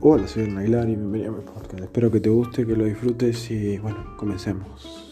Hola, soy Nailar y bienvenido a mi podcast. Espero que te guste, que lo disfrutes y bueno, comencemos.